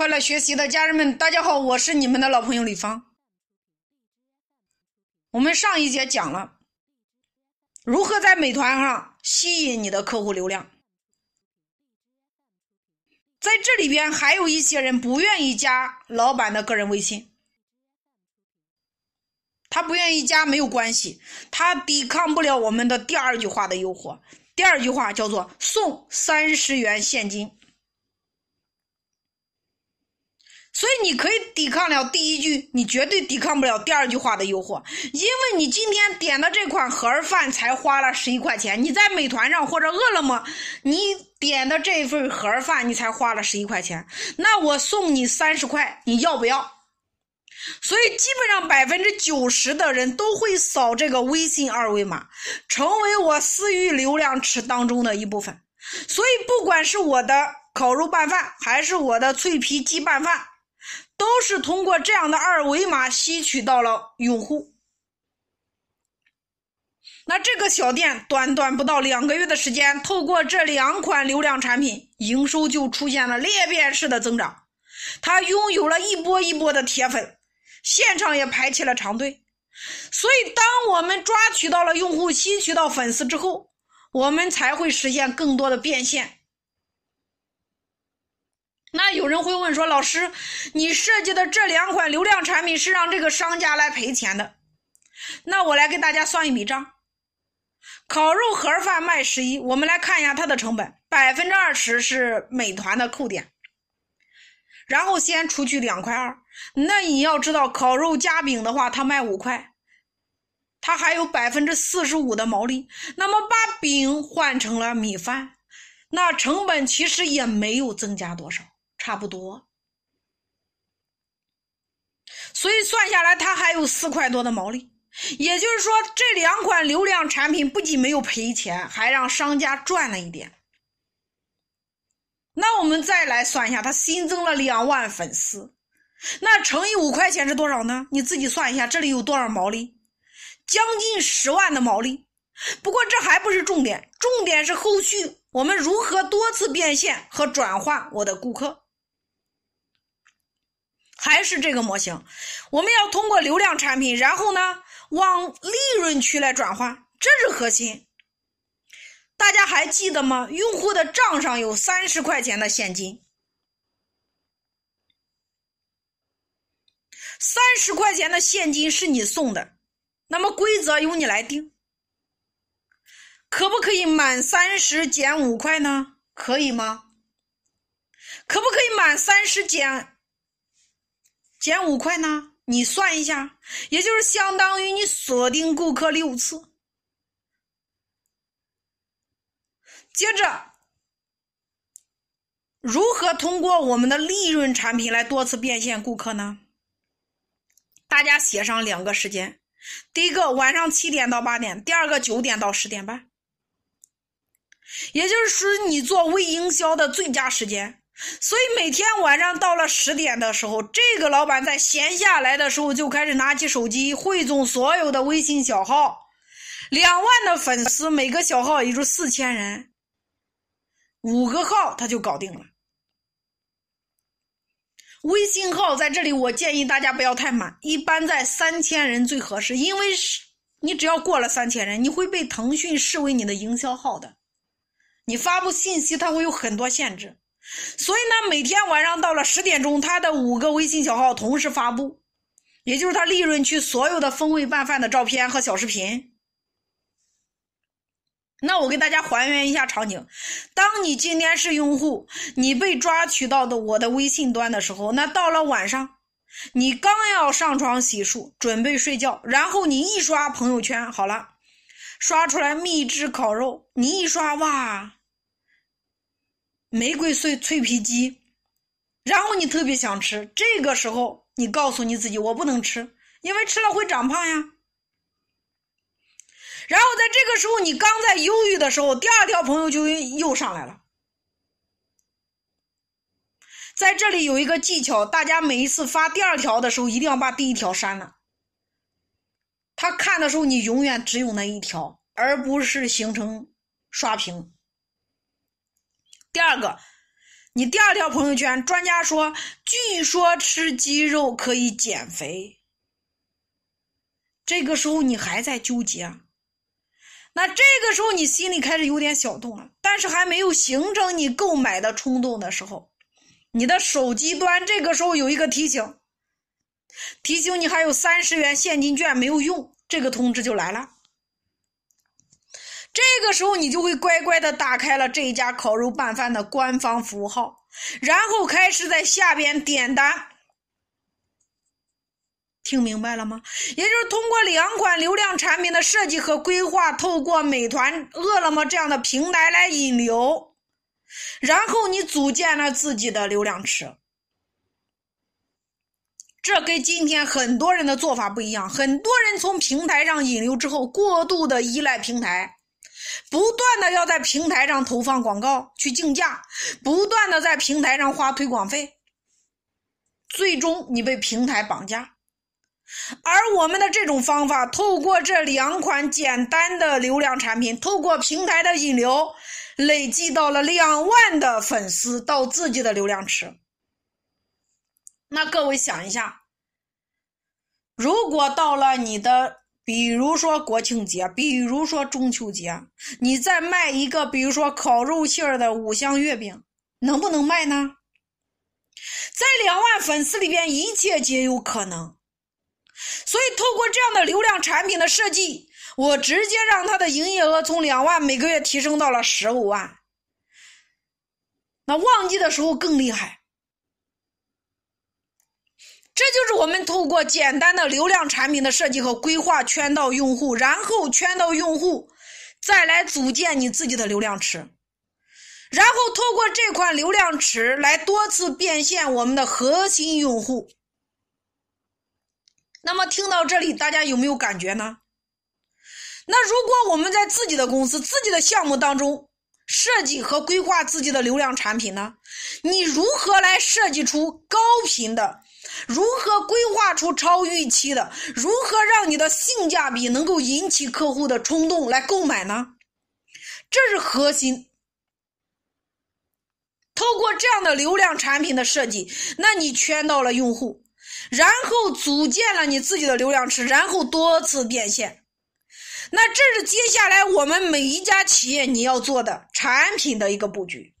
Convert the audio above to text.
快乐学习的家人们，大家好，我是你们的老朋友李芳。我们上一节讲了如何在美团上吸引你的客户流量，在这里边还有一些人不愿意加老板的个人微信，他不愿意加没有关系，他抵抗不了我们的第二句话的诱惑。第二句话叫做送三十元现金。所以你可以抵抗了第一句，你绝对抵抗不了第二句话的诱惑，因为你今天点的这款盒饭才花了十一块钱，你在美团上或者饿了么，你点的这份盒饭你才花了十一块钱，那我送你三十块，你要不要？所以基本上百分之九十的人都会扫这个微信二维码，成为我私域流量池当中的一部分。所以不管是我的烤肉拌饭，还是我的脆皮鸡拌饭。都是通过这样的二维码吸取到了用户。那这个小店短短不到两个月的时间，透过这两款流量产品，营收就出现了裂变式的增长。他拥有了一波一波的铁粉，现场也排起了长队。所以，当我们抓取到了用户，吸取到粉丝之后，我们才会实现更多的变现。那有人会问说：“老师，你设计的这两款流量产品是让这个商家来赔钱的？”那我来给大家算一笔账：烤肉盒饭卖十一，我们来看一下它的成本，百分之二十是美团的扣点，然后先除去两块二。那你要知道，烤肉夹饼的话，它卖五块，它还有百分之四十五的毛利。那么把饼换成了米饭，那成本其实也没有增加多少。差不多，所以算下来，他还有四块多的毛利。也就是说，这两款流量产品不仅没有赔钱，还让商家赚了一点。那我们再来算一下，他新增了两万粉丝，那乘以五块钱是多少呢？你自己算一下，这里有多少毛利？将近十万的毛利。不过这还不是重点，重点是后续我们如何多次变现和转化我的顾客。还是这个模型，我们要通过流量产品，然后呢往利润区来转化，这是核心。大家还记得吗？用户的账上有三十块钱的现金，三十块钱的现金是你送的，那么规则由你来定，可不可以满三十减五块呢？可以吗？可不可以满三十减？减五块呢？你算一下，也就是相当于你锁定顾客六次。接着，如何通过我们的利润产品来多次变现顾客呢？大家写上两个时间：第一个晚上七点到八点，第二个九点到十点半。也就是说，你做微营销的最佳时间。所以每天晚上到了十点的时候，这个老板在闲下来的时候就开始拿起手机汇总所有的微信小号，两万的粉丝，每个小号也就四千人，五个号他就搞定了。微信号在这里，我建议大家不要太满，一般在三千人最合适，因为是你只要过了三千人，你会被腾讯视为你的营销号的，你发布信息它会有很多限制。所以呢，每天晚上到了十点钟，他的五个微信小号同时发布，也就是他利润区所有的风味拌饭的照片和小视频。那我给大家还原一下场景：当你今天是用户，你被抓取到的我的微信端的时候，那到了晚上，你刚要上床洗漱，准备睡觉，然后你一刷朋友圈，好了，刷出来秘制烤肉，你一刷，哇！玫瑰碎脆皮鸡，然后你特别想吃，这个时候你告诉你自己，我不能吃，因为吃了会长胖呀。然后在这个时候，你刚在犹豫的时候，第二条朋友就又上来了。在这里有一个技巧，大家每一次发第二条的时候，一定要把第一条删了。他看的时候，你永远只有那一条，而不是形成刷屏。第二个，你第二条朋友圈，专家说，据说吃鸡肉可以减肥。这个时候你还在纠结，那这个时候你心里开始有点小动了，但是还没有形成你购买的冲动的时候，你的手机端这个时候有一个提醒，提醒你还有三十元现金券没有用，这个通知就来了。这个时候，你就会乖乖的打开了这一家烤肉拌饭的官方服务号，然后开始在下边点单。听明白了吗？也就是通过两款流量产品的设计和规划，透过美团、饿了么这样的平台来引流，然后你组建了自己的流量池。这跟今天很多人的做法不一样，很多人从平台上引流之后，过度的依赖平台。不断的要在平台上投放广告去竞价，不断的在平台上花推广费，最终你被平台绑架。而我们的这种方法，透过这两款简单的流量产品，透过平台的引流，累计到了两万的粉丝到自己的流量池。那各位想一下，如果到了你的。比如说国庆节，比如说中秋节，你再卖一个，比如说烤肉馅儿的五香月饼，能不能卖呢？在两万粉丝里边，一切皆有可能。所以，透过这样的流量产品的设计，我直接让他的营业额从两万每个月提升到了十五万。那旺季的时候更厉害。这就是我们透过简单的流量产品的设计和规划圈到用户，然后圈到用户，再来组建你自己的流量池，然后透过这款流量池来多次变现我们的核心用户。那么听到这里，大家有没有感觉呢？那如果我们在自己的公司、自己的项目当中设计和规划自己的流量产品呢？你如何来设计出高频的？如何规划出超预期的？如何让你的性价比能够引起客户的冲动来购买呢？这是核心。透过这样的流量产品的设计，那你圈到了用户，然后组建了你自己的流量池，然后多次变现。那这是接下来我们每一家企业你要做的产品的一个布局。